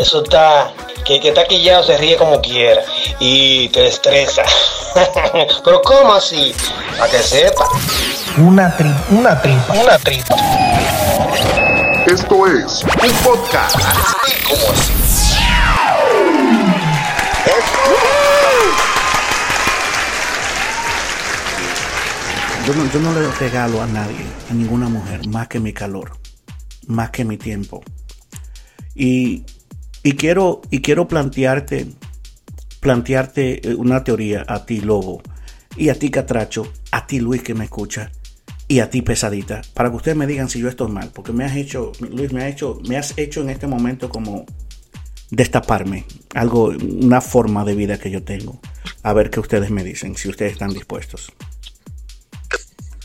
Eso está, que, que está quillado se ríe como quiera y te estresa. Pero ¿cómo así? Para que sepa. Una tripa, una tripa, una tripa. Esto es un podcast. ¿Cómo así? Yo no, yo no le regalo a nadie, a ninguna mujer, más que mi calor, más que mi tiempo. Y, y quiero, y quiero plantearte, plantearte eh, una teoría a ti, Lobo, y a ti, Catracho, a ti, Luis, que me escucha, y a ti, Pesadita, para que ustedes me digan si yo estoy mal, porque me has hecho, Luis, me, ha hecho, me has hecho en este momento como destaparme, algo, una forma de vida que yo tengo. A ver qué ustedes me dicen, si ustedes están dispuestos.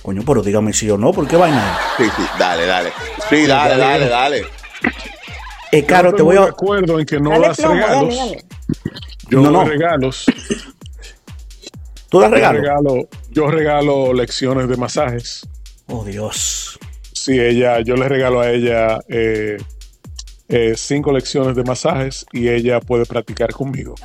Coño, pero dígame si o no, ¿por qué vaina? Sí, sí, dale, dale. Sí, dale, dale, dale. Eh, Caro, te voy de a. acuerdo en que no Dale das plomo, regalos. dale. Yo No, no. doy regalos. ¿Tú das Yo regalo? regalo, yo regalo lecciones de masajes. Oh, Dios. Sí, ella, yo le regalo a ella eh, eh, cinco lecciones de masajes y ella puede practicar conmigo.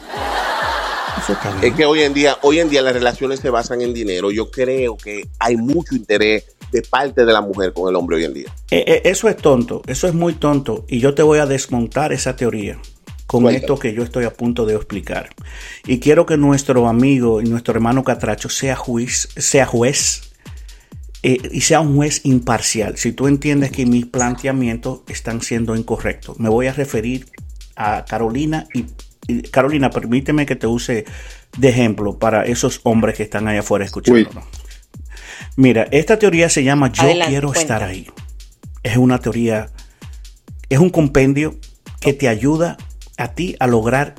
Es que hoy en día, hoy en día las relaciones se basan en dinero. Yo creo que hay mucho interés de parte de la mujer con el hombre hoy en día. Eh, eh, eso es tonto, eso es muy tonto. Y yo te voy a desmontar esa teoría con Cuéntame. esto que yo estoy a punto de explicar. Y quiero que nuestro amigo y nuestro hermano Catracho sea juez, sea juez eh, y sea un juez imparcial. Si tú entiendes que mis planteamientos están siendo incorrectos, me voy a referir a Carolina y, y- Carolina, permíteme que te use de ejemplo para esos hombres que están allá afuera escuchándonos. Mira, esta teoría se llama Yo Adelante, quiero cuenta. estar ahí. Es una teoría, es un compendio que te ayuda a ti a lograr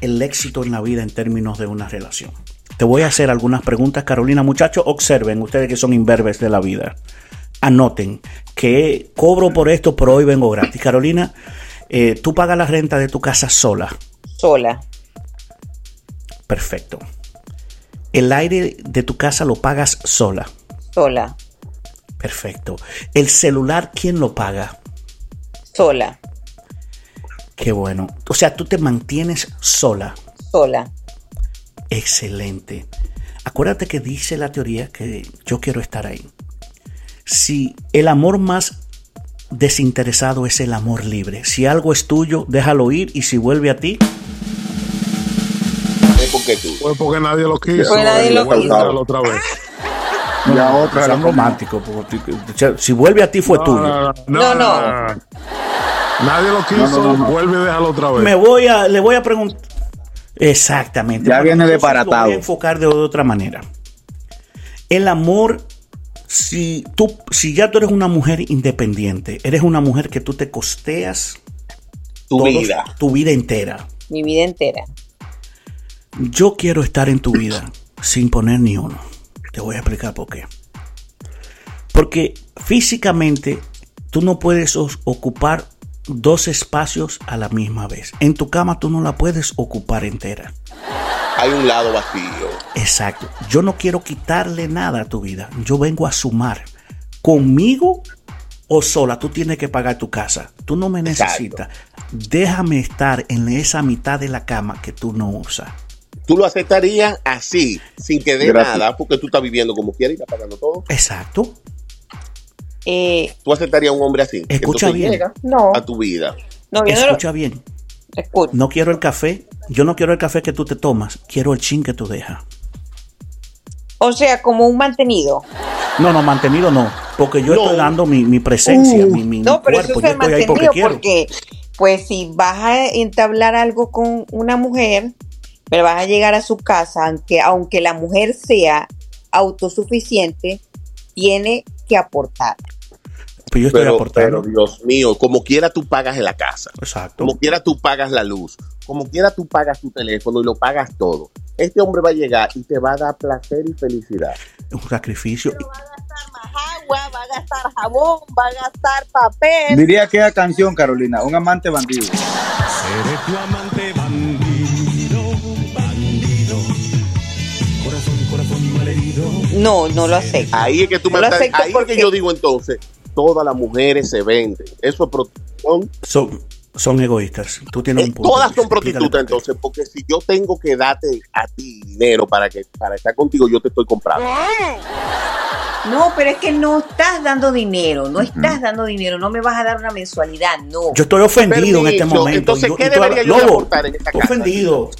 el éxito en la vida en términos de una relación. Te voy a hacer algunas preguntas, Carolina. Muchachos, observen, ustedes que son imberbes de la vida. Anoten que cobro por esto, pero hoy vengo gratis. Carolina, eh, tú pagas la renta de tu casa sola. Sola. Perfecto. El aire de tu casa lo pagas sola. Sola. Perfecto. El celular, ¿quién lo paga? Sola. Qué bueno. O sea, tú te mantienes sola. Sola. Excelente. Acuérdate que dice la teoría que yo quiero estar ahí. Si el amor más desinteresado es el amor libre. Si algo es tuyo, déjalo ir y si vuelve a ti, Es porque tú. Pues porque nadie lo quiso. Nadie lo quiso. otra vez. Ya otra sean la románticos. Si vuelve a ti fue No, tuyo. no, No, no, no. Nadie lo quiso, No, no, no, no. vuelve y déjalo otra vez. Me voy a, le voy a preguntar. Exactamente. Ya viene desbaratado. Lo voy a enfocar de otra manera. El amor, si tú, si ya tú eres una mujer independiente, eres una mujer que tú te costeas Tu todos- vida. tu vida entera. Mi vida entera. Yo quiero estar en tu vida sin poner ni uno. Te voy a explicar por qué. Porque físicamente tú no puedes ocupar dos espacios a la misma vez. En tu cama tú no la puedes ocupar entera. Hay un lado vacío. Exacto. Yo no quiero quitarle nada a tu vida. Yo vengo a sumar. Conmigo o sola, tú tienes que pagar tu casa. Tú no me Exacto. necesitas. Déjame estar en esa mitad de la cama que tú no usas. Tú lo aceptarías así, sin que dé Gracias. nada, porque tú estás viviendo como quieras y estás pagando todo. Exacto. Eh, Tú aceptarías a un hombre así. Escucha bien. no. a tu vida. No, yo no lo Escucha bien. escucho. No quiero el café. Yo no quiero el café que tú te tomas. Quiero el chin que tú dejas. O sea, como un mantenido. No, no, mantenido no. Porque yo No. estoy dando mi, mi presencia, Uh. mi, mi- No, mi pero cuerpo. eso Yo es el estoy ahí porque quiero. porque, pues, si vas a entablar algo con una mujer, pero vas a llegar a su casa, aunque, aunque la mujer sea autosuficiente, tiene que aportar. Pues yo estoy Pero, aportando. pero, Dios mío, como quiera tú pagas en la casa. Exacto. Como quiera tú pagas la luz. Como quiera tú pagas tu teléfono y lo pagas todo. Este hombre va a llegar y te va a dar placer y felicidad. Es un sacrificio. va a gastar más agua, va a gastar jabón, va a gastar papel. Diría que la canción, Carolina, un amante bandido. Seré tu amante bandido, No, no lo acepto. Ahí es que tú me No estás- ahí es porque- que yo digo entonces, todas las mujeres se venden. Eso es protección. So, son egoístas. Tú tienes Eh, un punto. todas son prostitutas entonces, porque si yo tengo que darte a ti dinero para que para estar contigo, yo te estoy comprando. No, pero es que no estás dando dinero, no estás dando dinero, no me vas a dar una mensualidad, no. Yo estoy ofendido en este momento. entonces, Yo- ¿qué debería yo Lobo, aportar en esta casa? ofendido.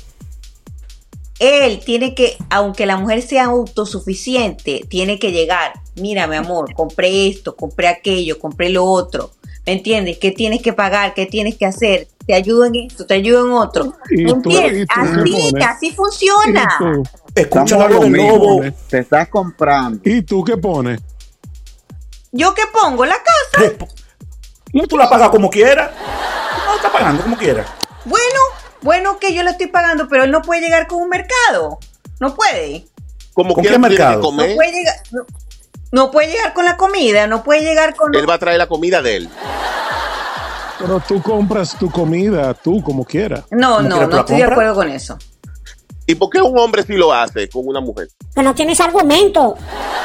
Él tiene que, aunque la mujer sea autosuficiente, tiene que llegar. Mira, mi amor, compré esto, compré aquello, compré lo otro. ¿Me entiendes? ¿Qué tienes que pagar? ¿Qué tienes que hacer? Te ayudo en esto, te ayudo en otro. ¿Me entiendes? tú Así, así funciona. Escucha lo mismo. lobo. Te estás comprando. ¿Y tú qué pones? ¿Yo qué pongo? La casa. Tú la pagas como quieras. No la estás pagando como quieras. Bueno, que yo lo estoy pagando, pero él no puede llegar con un mercado. No puede. ¿Con qué mercado? No comer, puede llegar. No, no puede llegar con la comida, no puede llegar con. él va a traer la comida de él. Pero tú compras tu comida, tú como quieras. No, ¿Cómo no, no la estoy de acuerdo con eso. ¿Y por qué un hombre sí lo hace con una mujer? Que no tienes argumento.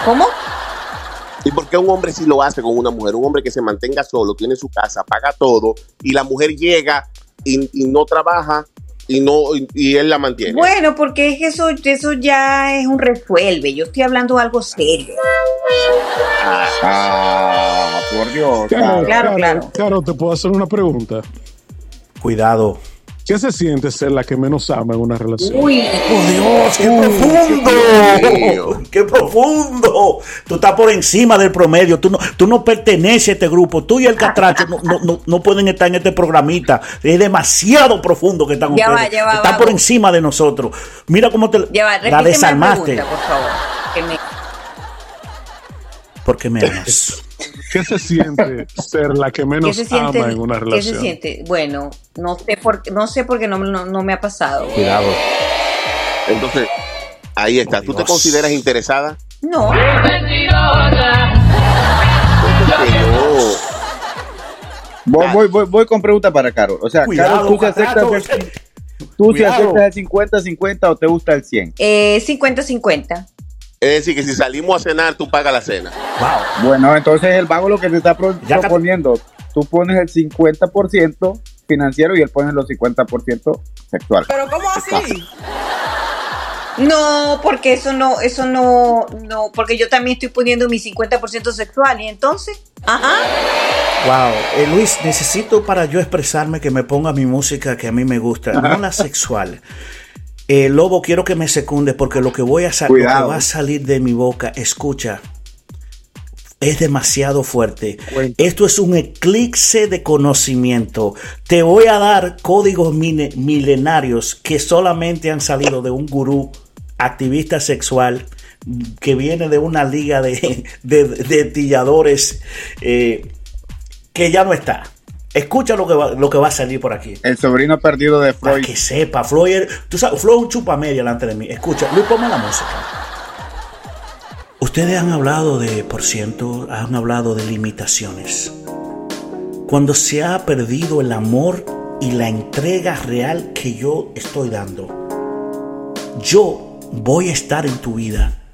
¿Cómo? ¿Y por qué un hombre sí lo hace con una mujer? Un hombre que se mantenga solo, tiene su casa, paga todo, y la mujer llega y, y no trabaja y no y, y él la mantiene. Bueno, porque es que eso, eso ya es un resuelve. Yo estoy hablando de algo serio. Ah, por Dios. Claro, Claro, claro. Claro, te puedo hacer una pregunta. Cuidado. ¿Qué se siente ser la que menos ama en una relación? Uy, ¡Oh, Dios! ¡Qué profundo! ¡Qué profundo! Tú estás por encima del promedio. Tú no, tú no perteneces a este grupo. Tú y el catracho no, no, no, no pueden estar en este programita. Es demasiado profundo que están Ya va, ya va, están vago. por encima de nosotros. Mira cómo te ya va, la desarmaste. pregunta, por favor. Porque me amas. ¿Qué se siente ser la que ¿Qué menos siente? ama en una ¿Qué se relación? siente? Bueno, no sé por, no sé porque no, no, no me ha pasado. Cuidado. Entonces, ahí está. ¿Tú te consideras interesada? No. Voy, voy, voy, voy con pregunta para Carol. O sea, Cuidado, Carol, ¿tú se aceptas, el- tú Cuidado. aceptas el 50-50 o te gusta el 100? eh, 50-50. Es decir, que si salimos a cenar, tú pagas la cena. Wow. Bueno, entonces el vago lo que te está pro- Ya, Cat- proponiendo, tú pones el 50% financiero y él pone los 50% sexual. ¿Pero cómo así? No, porque eso no, eso no, no, porque yo también estoy poniendo mi 50% sexual y entonces, ajá. Wow, Eh, Luis, necesito para yo expresarme que me ponga mi música que a mí me gusta, no la sexual. Eh, Lobo, quiero que me secunde porque lo que voy a sa- lo que Cuidado. va a salir de mi boca, escucha, es demasiado fuerte. Cuenta. Esto es un eclipse de conocimiento. Te voy a dar códigos milenarios que solamente han salido de un gurú activista sexual que viene de una liga de, de, de tilladores eh, que ya no está. Escucha lo que, va, lo que va a salir por aquí. El sobrino perdido de Para Freud. que sepa, Floyd, tú sabes, Floyd es un chupa media delante de mí. Escucha, Luis, ponme la música. Ustedes han hablado de por ciento, han hablado de limitaciones. Cuando se ha perdido el amor y la entrega real que yo estoy dando, yo voy a estar en tu vida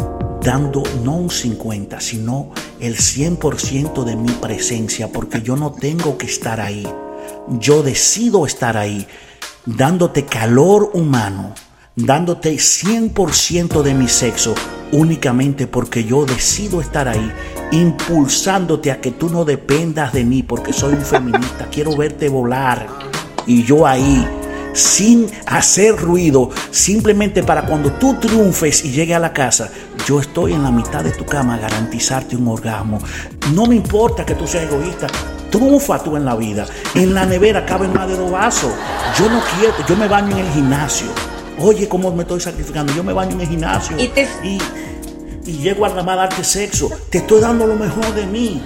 dando no un 50, sino el 100% de mi presencia, porque yo no tengo que estar ahí. Yo decido estar ahí, dándote calor humano, dándote 100% de mi sexo, únicamente porque yo decido estar ahí, impulsándote a que tú no dependas de mí, porque soy un feminista, quiero verte volar. Y yo ahí, sin hacer ruido, simplemente para cuando tú triunfes y llegues a la casa, yo estoy en la mitad de tu cama a garantizarte un orgasmo. No me importa que tú seas egoísta. Triunfa tú en la vida. En la nevera caben más de dos vasos. Yo no quiero, yo me baño en el gimnasio. Oye, cómo me estoy sacrificando. Yo me baño en el gimnasio. Y te- y, y llego a nada más a darte sexo. Te estoy dando lo mejor de mí.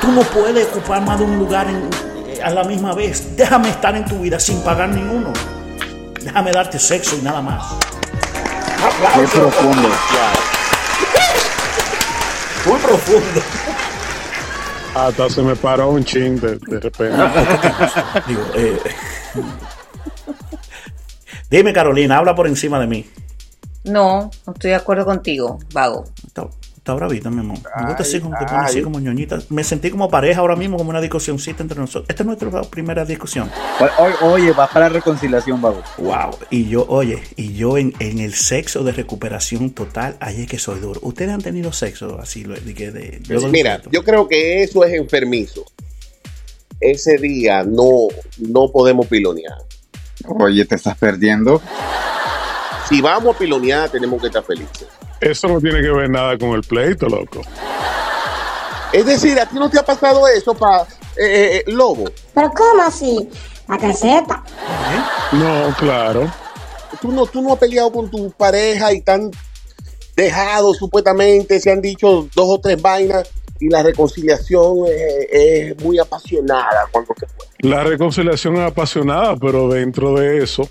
Tú no puedes ocupar más de un lugar en- a la misma vez. Déjame estar en tu vida sin pagar ninguno. Déjame darte sexo y nada más. Qué profundo. Muy profundo. Hasta se me paró un ching de, de repente. Digo, eh, Dime, Carolina, habla por encima de mí. No, no estoy de acuerdo contigo, vago. Está bravita, mi amor. Me gusta así como te pone así como ñoñita. Me sentí como pareja ahora mismo, como una discusióncita entre nosotros. Esta es nuestra primera discusión. Oye, va para la reconciliación, vamos. Wow. Y yo, oye, y yo en, en el sexo de recuperación total, ahí es que soy duro. ¿Ustedes han tenido sexo así? lo- De, de, yo Mira, yo creo que eso es enfermizo. Ese día no, no podemos pilonear. Oye, te estás perdiendo. Si vamos a pilonear, tenemos que estar felices. Eso no tiene que ver nada con el pleito, loco. Es decir, ¿a ti no te ha pasado eso, pa, eh, eh, Lobo? ¿Pero cómo así? La caseta. No, claro. ¿Tú no, tú no has peleado con tu pareja y tan dejado supuestamente, se han dicho dos o tres vainas y la reconciliación eh, es muy apasionada cuando se fue. La reconciliación es apasionada, pero dentro de eso,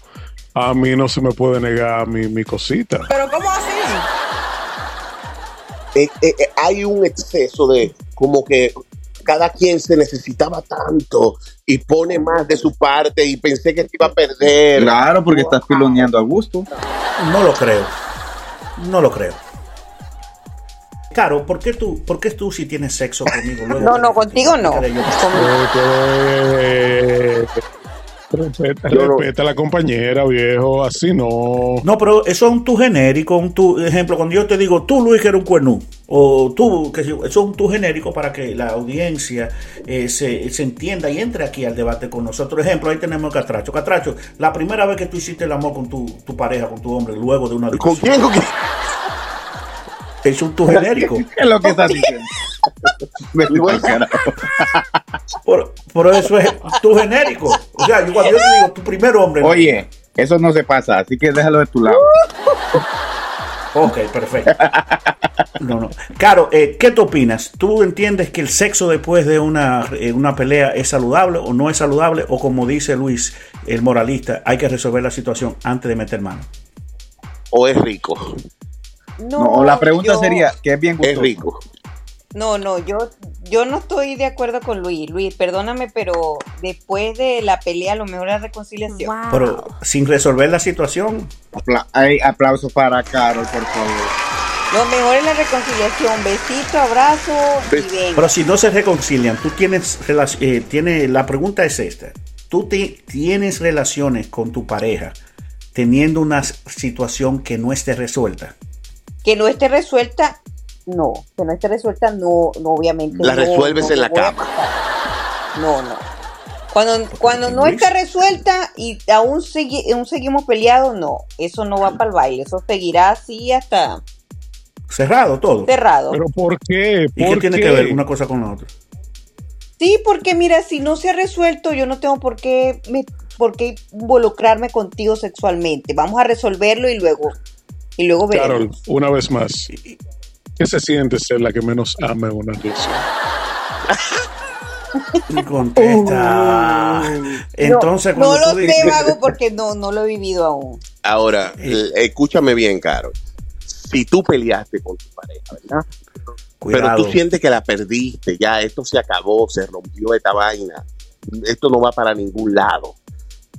a mí no se me puede negar mi, mi cosita. Pero ¿cómo así? Eh, eh, eh, hay un exceso de como que cada quien se necesitaba tanto y pone más de su parte y pensé que te iba a perder. Claro, porque estás piloneando a gusto. No lo creo. No lo creo. Caro, ¿por qué tú, por qué tú si tienes sexo conmigo? luego No, no, contigo no. Yo- respeta, no- a la compañera, viejo. Así no. No, pero eso es un tu genérico, un tu ejemplo. Cuando yo te digo, tú Luis que eres un cuernú, o tú, que si- eso es un tu genérico para que la audiencia eh, se, se entienda y entre aquí al debate con nosotros. Ejemplo, ahí tenemos a Catracho. Catracho, la primera vez que tú hiciste el amor con tu, tu pareja, con tu hombre, luego de una ¿Con discusión, quién? ¿Con quién? Es un tu genérico. ¿Qué es lo que estás diciendo? Carajo. Por, por eso es tu genérico. O sea, yo cuando yo te digo tu primer hombre. Oye, eso no se pasa, así que déjalo de tu lado. Ok, perfecto. No, no. Caro, eh, ¿qué tú opinas? ¿Tú entiendes que el sexo después de una, eh, una pelea es saludable o no es saludable? O como dice Luis, el moralista, hay que resolver la situación antes de meter mano. ¿O es rico? No, la pregunta yo- sería, ¿qué es bien Es gustoso? rico. No, no, yo, yo no estoy de acuerdo con Luis. Luis, perdóname, pero después de la pelea, lo mejor es la reconciliación. Wow. Pero sin resolver la situación, Apla- ay, aplausos para Carol, por favor. Lo mejor es la reconciliación. Besito, abrazo y Bes- ven. pero si no se reconcilian, tú tienes, eh, tiene, la pregunta es esta. Tú te- tienes relaciones con tu pareja teniendo una situación que no esté resuelta. Que no esté resuelta, no. Que no esté resuelta, no, no obviamente. La no, resuelves no en la cama. No, no. Cuando, cuando no está resuelta y aún, segui- aún seguimos peleados, no. Eso no va para el baile. Eso seguirá así hasta Cerrado todo. cerrado. ¿Pero por qué? ¿Y qué ¿Por tiene que ver una cosa con la otra? Sí, porque mira, si no se ha resuelto, yo no tengo por qué, me- por qué involucrarme contigo sexualmente. Vamos a resolverlo y luego, y luego veremos. Carol, una vez más. ¿Qué se siente ser la que menos ama en una relación? Y contesta. Entonces, no, cuando no lo dices- sé, Vago, porque no, no lo he vivido aún. Ahora, Eh. escúchame bien, Carol. Si tú peleaste con tu pareja, ¿verdad? Pero tú sientes que la perdiste, ya esto se acabó, se rompió esta vaina, esto no va para ningún lado.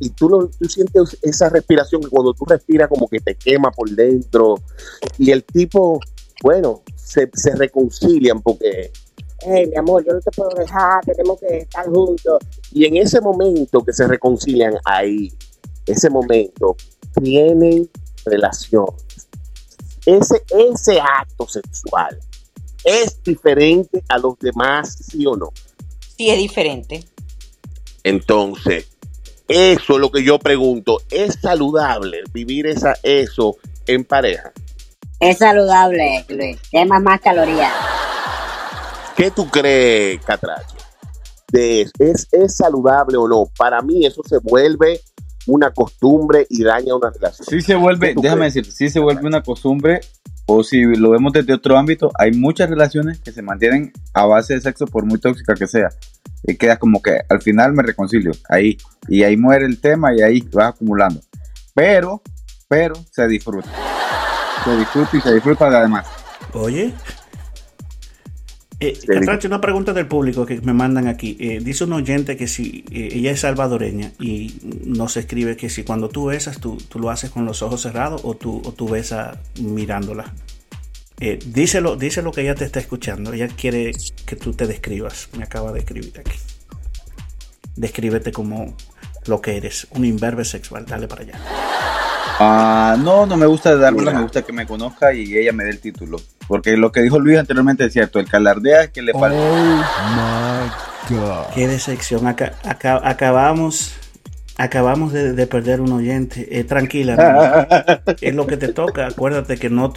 Y tú, no, tú sientes esa respiración que cuando tú respiras como que te quema por dentro y el tipo, bueno, se, se reconcilian porque, hey, mi amor, yo no te puedo dejar, tenemos que estar juntos. Y en ese momento que se reconcilian ahí, ese momento, tienen relaciones. Ese, ese acto sexual es diferente a los demás, sí o no. Sí, es diferente. Entonces, eso es lo que yo pregunto. ¿Es saludable vivir esa, eso en pareja? Es saludable, Luis. Quema más calorías. ¿Qué tú crees, Catracho? De eso? ¿Es, ¿Es saludable o no? Para mí eso se vuelve una costumbre y daña una relación. Si se vuelve, ¿Qué tú déjame crees? decir, si se vuelve una costumbre, o si lo vemos desde otro ámbito, hay muchas relaciones que se mantienen a base de sexo por muy tóxica que sea. Y queda como que al final me reconcilio, ahí. Y ahí muere el tema y ahí va acumulando. Pero, pero se disfruta. Se disfruta y se disfruta además. Oye. Eh, una pregunta del público que me mandan aquí. Eh, dice un oyente que si eh, ella es salvadoreña y nos escribe que si cuando tú besas, tú, tú lo haces con los ojos cerrados o tú, o tú besas mirándola. Eh, díselo, díselo que ella te está escuchando. Ella quiere que tú te describas. Me acaba de escribir aquí. Descríbete como lo que eres, un imberbe sexual. Dale para allá. Ah, no, no me gusta dármela, me gusta que me conozca y ella me dé el título. Porque lo que dijo Luis anteriormente es cierto, el calardea es que le falta. my God. Qué decepción. Aca- aca- acabamos, acabamos de, de perder un oyente. Eh, tranquila, es lo que te toca. Acuérdate que no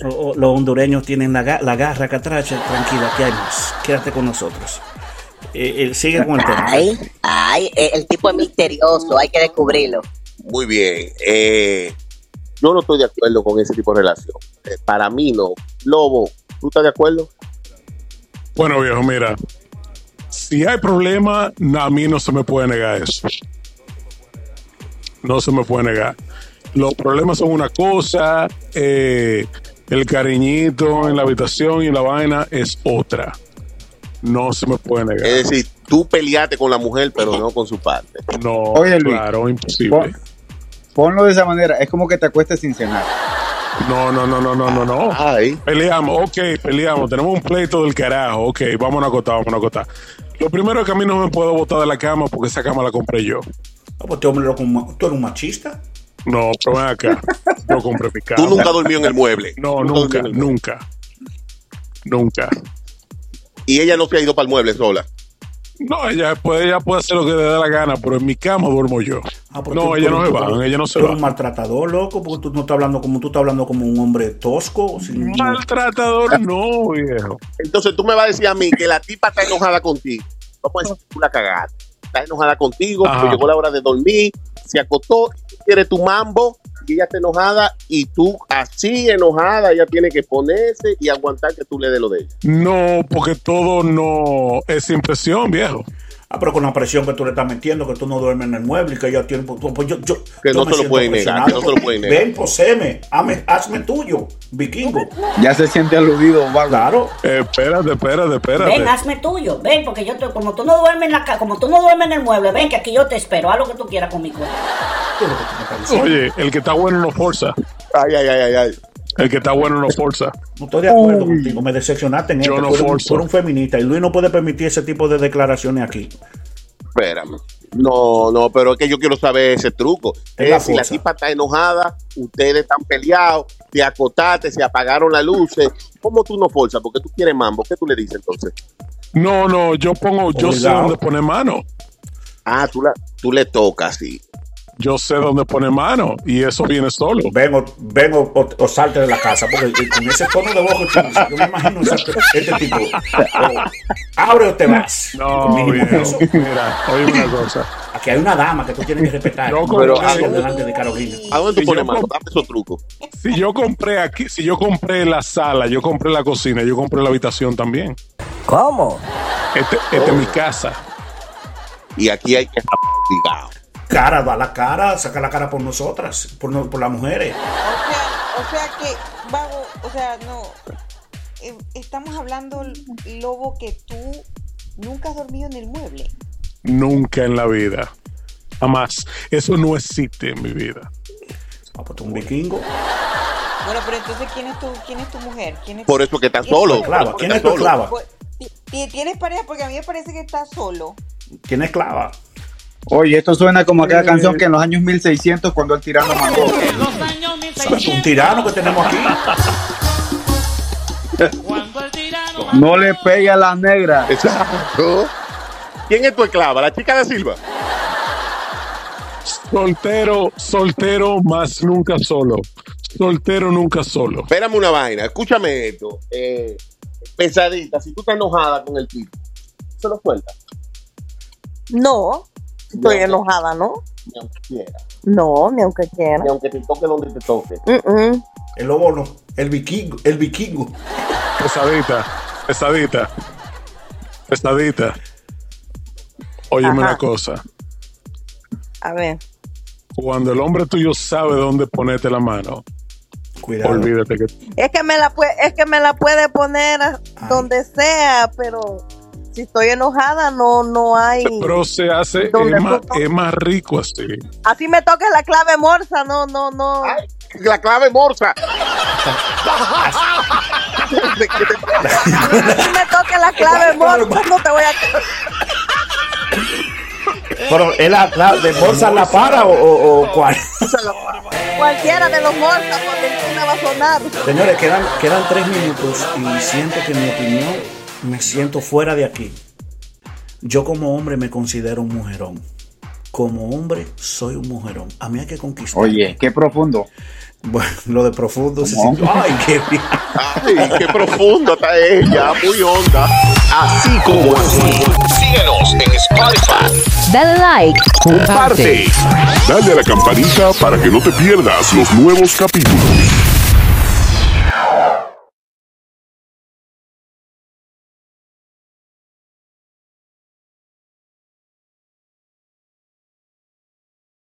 los hondureños tienen la, la garra catracha. Tranquila, que hay más. Quédate con nosotros. Eh, eh, sigue con el tema. Ay, ay, eh, el tipo es misterioso, hay que descubrirlo. Muy bien. eh, yo no estoy de acuerdo con ese tipo de relación. Eh, para mí no. Lobo, ¿tú estás de acuerdo? Bueno, viejo, mira. Si hay problema, no, a mí no se me puede negar eso. No se me puede negar. Los problemas son una cosa, eh, el cariñito en la habitación y la vaina es otra. No se me puede negar. Es decir, tú peleaste con la mujer, pero no con su parte. No, Oye, Luis. claro, imposible. Pon- Ponlo de esa manera, es como que te acuestes sin cenar. No, no, no, no, no, no, no. Ay, Peleamos, ok, peleamos. Tenemos un pleito del carajo. Ok, vamos a acotar, vamos a acotar. Lo primero es que a mí no me puedo botar de la cama porque esa cama la compré yo. Ah, pues, hombre lo como- ¿Tú eres un machista? No, pero ven acá. Yo compré mi cama. tú nunca dormido en el mueble. No, Nunca nunca, nunca. Nunca. Y ella no se ha ido para el mueble sola. No, ella puede, ella puede hacer lo que le dé la gana, pero en mi cama duermo yo. Ah, no, tú- ella tú- no se tú- va, ella no se tú eres va. un maltratador, loco, porque tú no estás hablando como tú estás hablando como un hombre tosco. sin- Maltratador, no, viejo. Entonces tú me vas a decir a mí que la tipa está enojada contigo. Vamos a decir que tú la cagaste. Está enojada contigo, porque llegó la hora de dormir, se acostó, quiere tu mambo, ella está enojada, y tú así enojada, ella tiene que ponerse y aguantar que tú le des lo de ella. No, porque todo no es impresión, viejo. Ah, pero con la presión que tú le estás metiendo, que tú no duermes en el mueble y que ella tiene. Pues, pues yo, yo, Que yo no te lo pueden negar, que no te lo pueden negar. Ven, poseme, hazme, hazme tuyo, vikingo. Ya se siente aludido, vago. Claro. Eh, espérate, espérate, espérate. Ven, hazme tuyo, ven, porque yo te, como tú no duermes en la ca- como tú no duermes en el mueble, ven que aquí yo te espero, haz lo que tú quieras con mi cuerpo. ¿Qué es lo que tú me estás diciendo? Oye, el que está bueno no forza. Ay, ay, ay, ay, ay. El que está bueno no forza. No estoy de acuerdo contigo, me decepcionaste en Yo esto. no tú, eres, un- un feminista y Luis no puede permitir ese tipo de declaraciones aquí. Espérame. No, no, pero es que yo quiero saber ese truco. Es la Es si la tipa está enojada, ustedes están peleados, te acotaste, se apagaron las luces. ¿Cómo tú no forzas? Porque tú quieres mambo. ¿Qué tú le dices entonces? No, no, yo pongo, yo sé dónde poner mano. Ah, tú, la, tú le tocas, sí. Yo sé dónde poner mano y eso viene solo. Ven o, ven o, o- o salte de la casa, porque con ese tono de voz yo me imagino ese- este tipo. o abre o te vas. No. Mira, oye una cosa. Aquí hay una dama que tú tienes que respetar. Yo Pero- delante de Carolina. ¿A dónde tú Si pones mano? Dame esos trucos. Si yo compré aquí, si yo compré la sala, yo compré la cocina, yo compré la habitación también. ¿Cómo? Este, esta es mi casa. Y aquí hay que estar obligado. Cara, da la cara, saca la cara por nosotras, por, no- por las mujeres. O sea, o sea que, vago, o sea, no. eh, estamos hablando, Lobo, que tú nunca has dormido en el mueble. Nunca en la vida. Jamás. Eso no existe en mi vida. Ah, pues tú un vikingo. Bueno, pero entonces, ¿quién es tu, quién es tu mujer? ¿Quién es Por eso que estás ¿Quién es solo. ¿Quién es tu esclava? Pues, ti- ¿Tienes pareja? Porque a mí me parece que estás solo. ¿Quién es esclava? Oye, esto suena como aquella canción que en los años 1600 cuando el tirano mandó. Un tirano que tenemos aquí. No le pegue a la negra. Exacto. ¿Quién es tu esclava? ¿La chica de Silva? Soltero, soltero, más nunca solo. Soltero, nunca solo. Espérame una vaina. Escúchame esto. Eh, pesadita, si tú estás enojada con el tipo, se lo suelta. No, estoy No. enojada, ¿no? Ni aunque quiera. No, ni aunque quiera. Ni aunque te toque donde te toque. Mm, mm. El lobo no. El vikingo. El vikingo. Pesadita, pesadita, pesadita. Óyeme Ajá. una cosa. A ver. Cuando el hombre tuyo sabe dónde ponerte la mano, Cuidado. olvídate que Es que me la puede, es que me la puede poner Ay. donde sea, pero si estoy enojada no, no hay. Pero se hace, ¿Dónde es más, es más rico así. Así me toques la clave morsa, no, no, no. Ay, la clave morsa. Si me toca la clave, amor, no te voy a. Pero ¿es la, la de bolsa la para o, o- o cuál? Cualquiera de los mortas, porque ninguna va a sonar. Señores, quedan, quedan tres minutos y siento que mi opinión me siento fuera de aquí. Yo como hombre me considero un mujerón. Como hombre soy un mujerón. A mí hay que conquistar. Oye, qué profundo. Bueno, lo de profundo se sintió. Ay, qué bien. Ay, qué profundo está ella, muy honda. Así como así. Síguenos en Spotify. Dale like. Comparte. Dale a la campanita para que no te pierdas los nuevos capítulos.